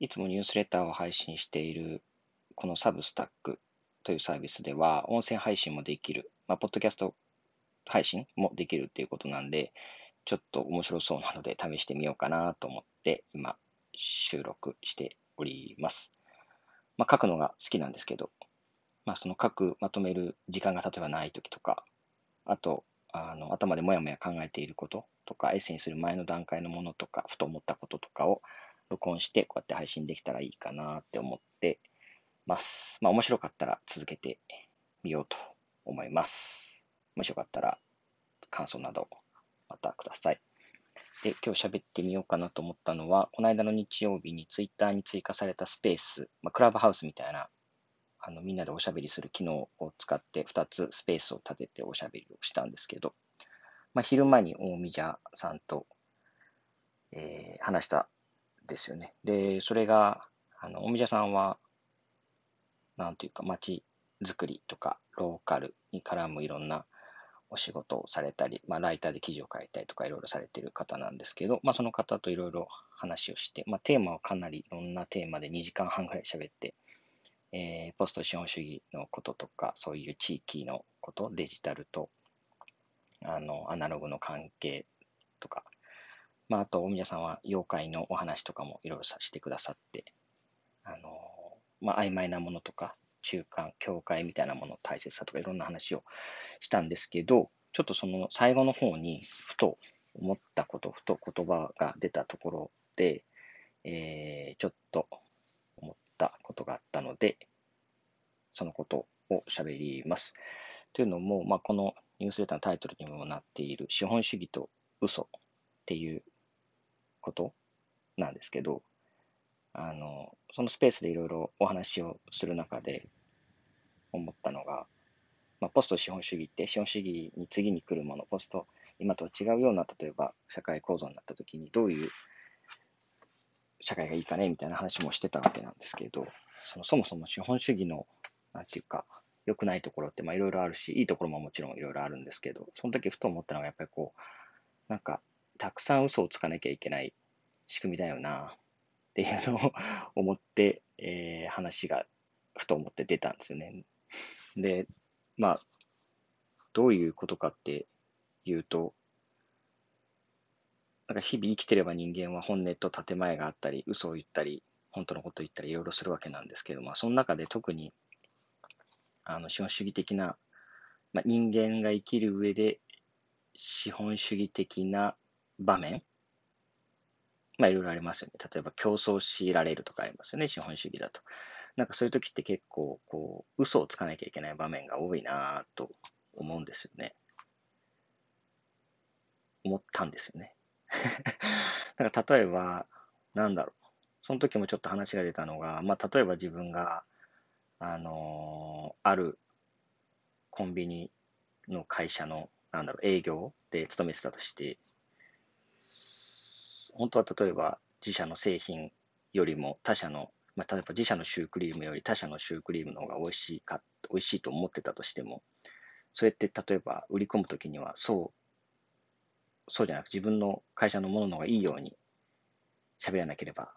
いつもニュースレターを配信しているこのサブスタックというサービスでは、音声配信もできる、まあ、ポッドキャスト配信もできるっていうことなんで、ちょっと面白そうなので試してみようかなと思って今収録しております。まあ、書くのが好きなんですけど、まあ、その書く、まとめる時間が例えばない時とか、あと、あの頭でもやもや考えていることとか、エッセイにする前の段階のものとか、ふと思ったこととかを録音して、こうやって配信できたらいいかなって思ってます。まあ、面白かったら続けてみようと思います。もしよかったら感想などまたください。で、今日喋ってみようかなと思ったのは、この間の日曜日にツイッターに追加されたスペース、まあ、クラブハウスみたいな、あのみんなでおしゃべりする機能を使って2つスペースを立てておしゃべりをしたんですけど、まあ、昼間に大見者さんと、えー、話したですよね。で、それが、あの、大見者さんは、なんていうか、街づくりとか、ローカルに絡むいろんなお仕事をされたり、まあ、ライターで記事を書いたりとかいろいろされている方なんですけど、まあ、その方といろいろ話をして、まあ、テーマはかなりいろんなテーマで2時間半ぐらい喋って、えー、ポスト資本主義のこととか、そういう地域のこと、デジタルとあのアナログの関係とか、まあ、あと、大宮さんは妖怪のお話とかもいろいろさせてくださって、あのまあ、曖昧なものとか、中間、境界みたいなものの大切さとかいろんな話をしたんですけど、ちょっとその最後の方にふと思ったこと、ふと言葉が出たところで、えー、ちょっと思ったことがあったので、そのことを喋ります。というのも、まあ、このニュースレターのタイトルにもなっている資本主義と嘘っていうことなんですけど、あの、そのスペースでいろいろお話をする中で思ったのが、まあ、ポスト資本主義って資本主義に次に来るもの、ポスト、今とは違うような、例えば社会構造になった時にどういう社会がいいかねみたいな話もしてたわけなんですけど、そのそもそも資本主義の、なんていうか、良くないところっていろいろあるし、いいところももちろんいろいろあるんですけど、その時ふと思ったのがやっぱりこう、なんか、たくさん嘘をつかなきゃいけない仕組みだよな、っていうのを思って、えー、話がふと思って出たんですよね。で、まあ、どういうことかっていうと、なんか日々生きてれば人間は本音と建前があったり、嘘を言ったり、本当のことを言ったり、いろいろするわけなんですけど、まあ、その中で特に、あの、資本主義的な、まあ、人間が生きる上で、資本主義的な場面まあいろいろありますよね。例えば競争し強いられるとかありますよね、資本主義だと。なんかそういう時って結構、こう、嘘をつかなきゃいけない場面が多いなと思うんですよね。思ったんですよね。だか例えば、なんだろう。その時もちょっと話が出たのが、まあ例えば自分が、あのー、あるコンビニの会社の、なんだろう、営業で勤めてたとして、本当は例えば自社の製品よりも他社の、まあ、例えば自社のシュークリームより他社のシュークリームの方が美味しいか、美味しいと思ってたとしても、それって例えば売り込むときにはそう、そうじゃなく自分の会社のものの方がいいように喋らなければ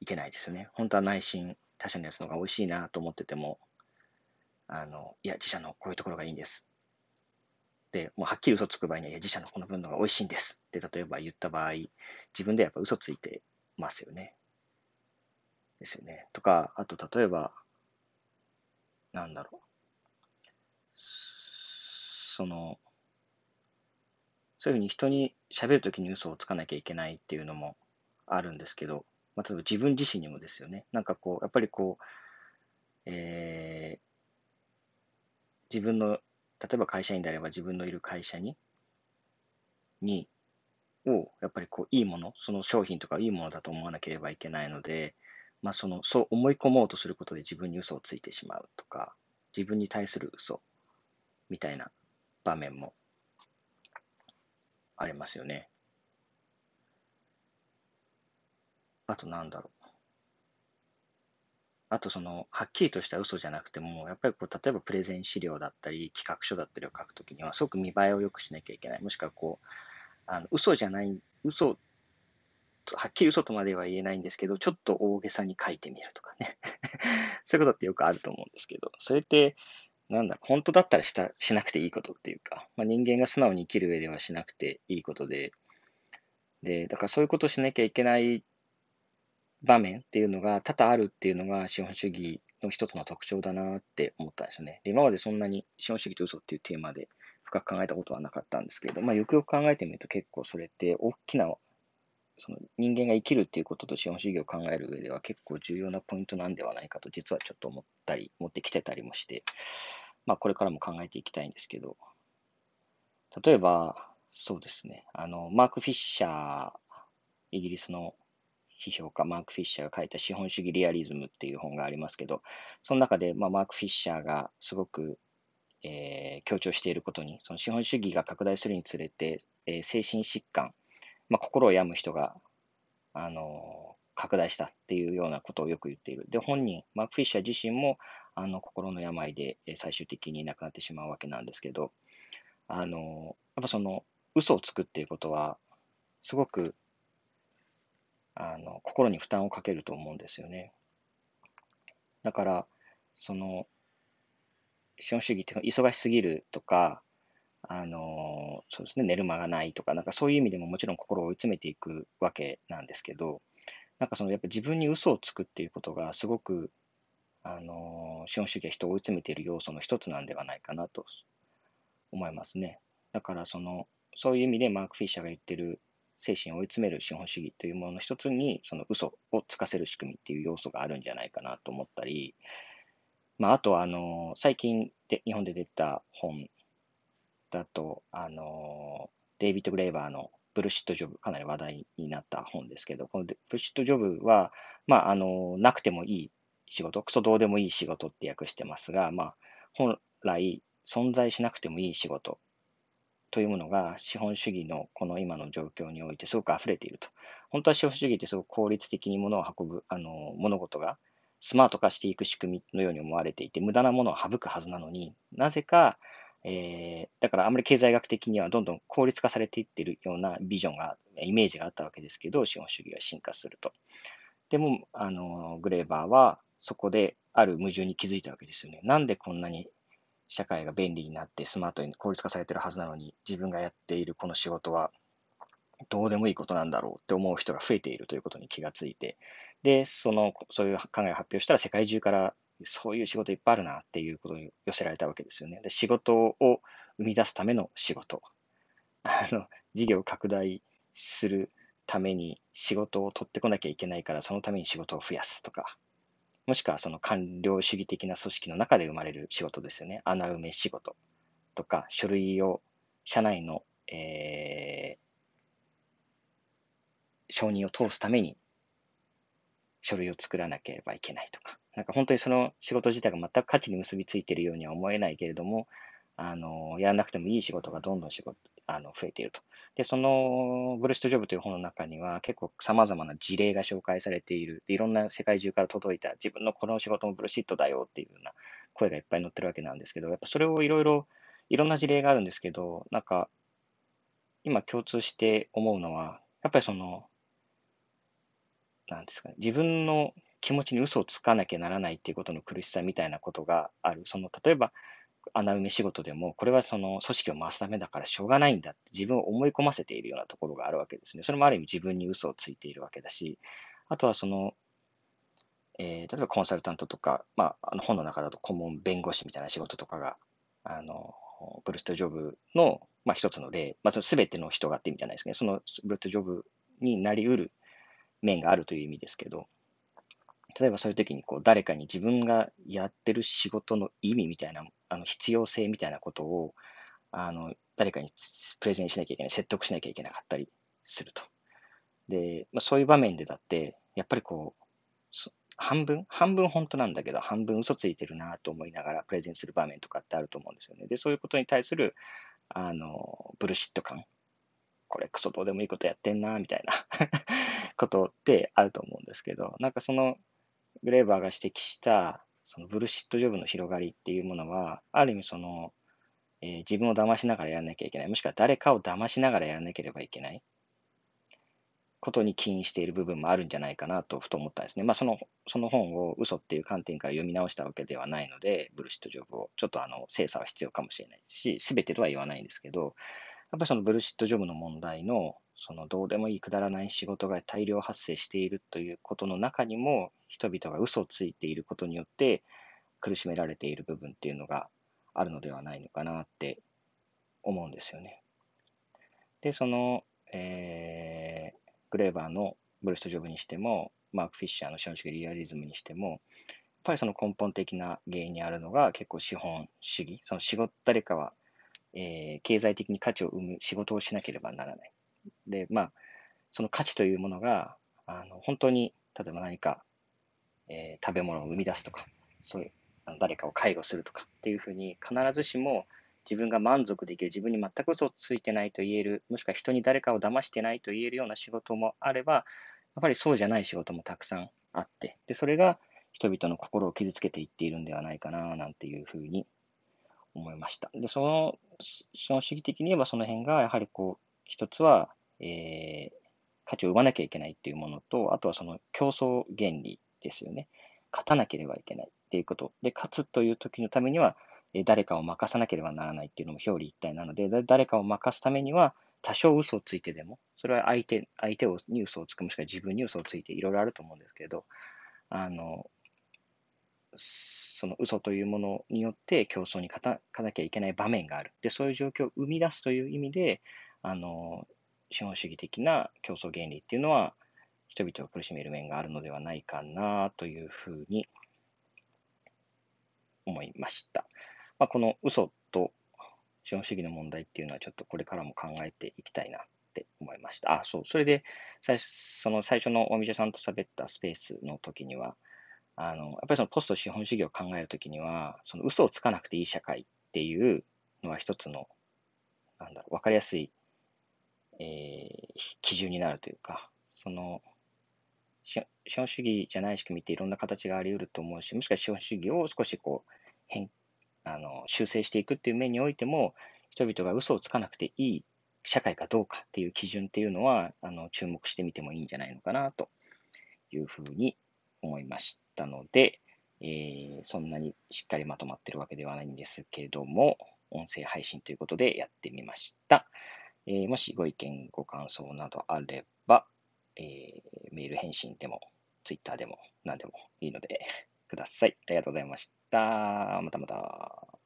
いけないですよね。本当は内心他社のやつの方が美味しいなと思ってても、あの、いや、自社のこういうところがいいんです。で、もうはっきり嘘つく場合には、いや、自社のこの分のが美味しいんですって例えば言った場合、自分でやっぱ嘘ついてますよね。ですよね。とか、あと例えば、なんだろう。その、そういうふうに人に喋るときに嘘をつかなきゃいけないっていうのもあるんですけど、まあ、例えば自分自身にもですよね。なんかこう、やっぱりこう、えー、自分の例えば会社員であれば自分のいる会社に、に、を、やっぱりこう、いいもの、その商品とかいいものだと思わなければいけないので、まあ、その、そう思い込もうとすることで自分に嘘をついてしまうとか、自分に対する嘘みたいな場面もありますよね。あとなんだろう。あとその、はっきりとした嘘じゃなくても、やっぱりこう、例えばプレゼン資料だったり、企画書だったりを書くときには、すごく見栄えを良くしなきゃいけない。もしくはこう、あの嘘じゃない、嘘、はっきり嘘とまでは言えないんですけど、ちょっと大げさに書いてみるとかね。そういうことってよくあると思うんですけど、それって、なんだ、本当だったらしたしなくていいことっていうか、まあ、人間が素直に生きる上ではしなくていいことで、で、だからそういうことをしなきゃいけない場面っていうのが多々あるっていうのが資本主義の一つの特徴だなって思ったんですよね。今までそんなに資本主義と嘘っていうテーマで深く考えたことはなかったんですけれど、まあ、よくよく考えてみると結構それって大きなその人間が生きるっていうことと資本主義を考える上では結構重要なポイントなんではないかと実はちょっと思ったり、持ってきてたりもして、まあこれからも考えていきたいんですけど、例えば、そうですね、あの、マーク・フィッシャー、イギリスの批評家、マーク・フィッシャーが書いた資本主義リアリズムっていう本がありますけど、その中で、まあ、マーク・フィッシャーがすごくえー、強調していることに、その資本主義が拡大するにつれて、えー、精神疾患、まあ、心を病む人が、あの、拡大したっていうようなことをよく言っている。で、本人、マーク・フィッシャー自身も、あの、心の病で最終的に亡くなってしまうわけなんですけど、あの、やっぱその、嘘をつくっていうことは、すごく、あの、心に負担をかけると思うんですよね。だから、その、資本主義って、忙しすぎるとか、あの、そうですね、寝る間がないとか、なんかそういう意味でももちろん心を追い詰めていくわけなんですけど、なんかそのやっぱ自分に嘘をつくっていうことがすごく、あの、資本主義は人を追い詰めている要素の一つなんではないかなと思いますね。だからその、そういう意味でマーク・フィッシャーが言ってる精神を追い詰める資本主義というものの一つに、その嘘をつかせる仕組みっていう要素があるんじゃないかなと思ったり、まあ、あとは、あの、最近で、日本で出た本だと、あの、デイビッド・グレーバーのブルシット・ジョブ、かなり話題になった本ですけど、このブルシット・ジョブは、まあ、あの、なくてもいい仕事、クソどうでもいい仕事って訳してますが、まあ、本来存在しなくてもいい仕事というものが資本主義のこの今の状況においてすごく溢れていると。本当は資本主義ってすごく効率的に物を運ぶ、あの、物事がスマート化していく仕組みのように思われていて、無駄なものを省くはずなのに、なぜか、えー、だからあんまり経済学的にはどんどん効率化されていってるようなビジョンが、イメージがあったわけですけど、資本主義が進化すると。でも、あの、グレーバーはそこである矛盾に気づいたわけですよね。なんでこんなに社会が便利になってスマートに効率化されてるはずなのに、自分がやっているこの仕事はどうでもいいことなんだろうって思う人が増えているということに気がついて、で、その、そういう考えを発表したら世界中からそういう仕事いっぱいあるなっていうことに寄せられたわけですよね。で、仕事を生み出すための仕事。あの、事業拡大するために仕事を取ってこなきゃいけないから、そのために仕事を増やすとか、もしくはその官僚主義的な組織の中で生まれる仕事ですよね。穴埋め仕事とか、書類を社内の、えー、承認を通すために書類を作らなければいけないとか、なんか本当にその仕事自体が全く価値に結びついているようには思えないけれども、あの、やらなくてもいい仕事がどんどん仕事、あの、増えていると。で、その、ブルシットジョブという本の中には結構様々な事例が紹介されている。で、いろんな世界中から届いた自分のこの仕事もブルシットだよっていうような声がいっぱい載ってるわけなんですけど、やっぱそれをいろいろ、いろんな事例があるんですけど、なんか、今共通して思うのは、やっぱりその、なんですかね、自分の気持ちに嘘をつかなきゃならないっていうことの苦しさみたいなことがある。その、例えば、穴埋め仕事でも、これはその組織を回すためだからしょうがないんだって自分を思い込ませているようなところがあるわけですね。それもある意味自分に嘘をついているわけだし、あとはその、えー、例えばコンサルタントとか、まあ、あの本の中だと顧問弁護士みたいな仕事とかが、あの、ブルストジョブの、まあ、一つの例、まあ、すべての人がって意味じゃないですね。そのブルストジョブになり得る面があるという意味ですけど、例えばそういう時にこう誰かに自分がやってる仕事の意味みたいな、あの必要性みたいなことを、あの、誰かにプレゼンしなきゃいけない、説得しなきゃいけなかったりすると。で、まあ、そういう場面でだって、やっぱりこう、半分、半分本当なんだけど、半分嘘ついてるなと思いながらプレゼンする場面とかってあると思うんですよね。で、そういうことに対する、あの、ブルシット感。これクソどうでもいいことやってんな、みたいな ことってあると思うんですけど、なんかそのグレーバーが指摘したそのブルシットジョブの広がりっていうものは、ある意味その、えー、自分を騙しながらやらなきゃいけない、もしくは誰かを騙しながらやらなければいけない。ことに起因している部分もあるんじゃないかなとふと思ったんですね。まあ、そのその本を嘘っていう観点から読み直したわけではないので、ブルシットジョブをちょっとあの精査は必要かもしれないし、すべてとは言わないんですけど、やっぱりそのブルシットジョブの問題の、そのどうでもいいくだらない仕事が大量発生しているということの中にも、人々が嘘をついていることによって苦しめられている部分っていうのがあるのではないのかなって思うんですよね。で、その、えー、グレーバーのブルストジョブにしても、マーク・フィッシャーの資本主義リアリズムにしても、やっぱりその根本的な原因にあるのが結構資本主義。その仕事、誰かは、えー、経済的に価値を生む仕事をしなければならない。で、まあ、その価値というものが、あの本当に、例えば何か、えー、食べ物を生み出すとか、そういう、あの誰かを介護するとかっていうふうに、必ずしも自分が満足できる、自分に全く嘘をついてないと言える、もしくは人に誰かを騙してないと言えるような仕事もあれば、やっぱりそうじゃない仕事もたくさんあって、で、それが人々の心を傷つけていっているんではないかな、なんていうふうに思いました。で、その、資本主義的に言えばその辺が、やはりこう、一つは、えー、価値を生まなきゃいけないっていうものと、あとはその競争原理ですよね。勝たなければいけないっていうこと。で、勝つという時のためには、誰かを任さなければならないっていうのも表裏一体なので、誰かを任すためには、多少嘘をついてでも、それは相手相手に嘘をつく、もしくは自分に嘘をついていろいろあると思うんですけど、あの、その嘘というものによって競争に勝たかなきゃいけない場面がある。で、そういう状況を生み出すという意味で、あの、資本主義的な競争原理っていうのは、人々を苦しめる面があるのではないかなというふうに思いました。まあ、この嘘と資本主義の問題っていうのはちょっとこれからも考えていきたいなって思いました。あ、そう。それで、その最初のお店さんと喋ったスペースの時には、あの、やっぱりそのポスト資本主義を考えるときには、その嘘をつかなくていい社会っていうのは一つの、なんだろう、わかりやすい、えー、基準になるというか、その、資本主義じゃない仕組みっていろんな形があり得ると思うし、もしくは資本主義を少しこう変あの修正していくっていう面においても、人々が嘘をつかなくていい社会かどうかっていう基準っていうのは、あの注目してみてもいいんじゃないのかなというふうに思いましたので、えー、そんなにしっかりまとまってるわけではないんですけども、音声配信ということでやってみました。えー、もしご意見、ご感想などあれば、えー、メール返信でも、ツイッターでも何でもいいので ください。ありがとうございました。またまた。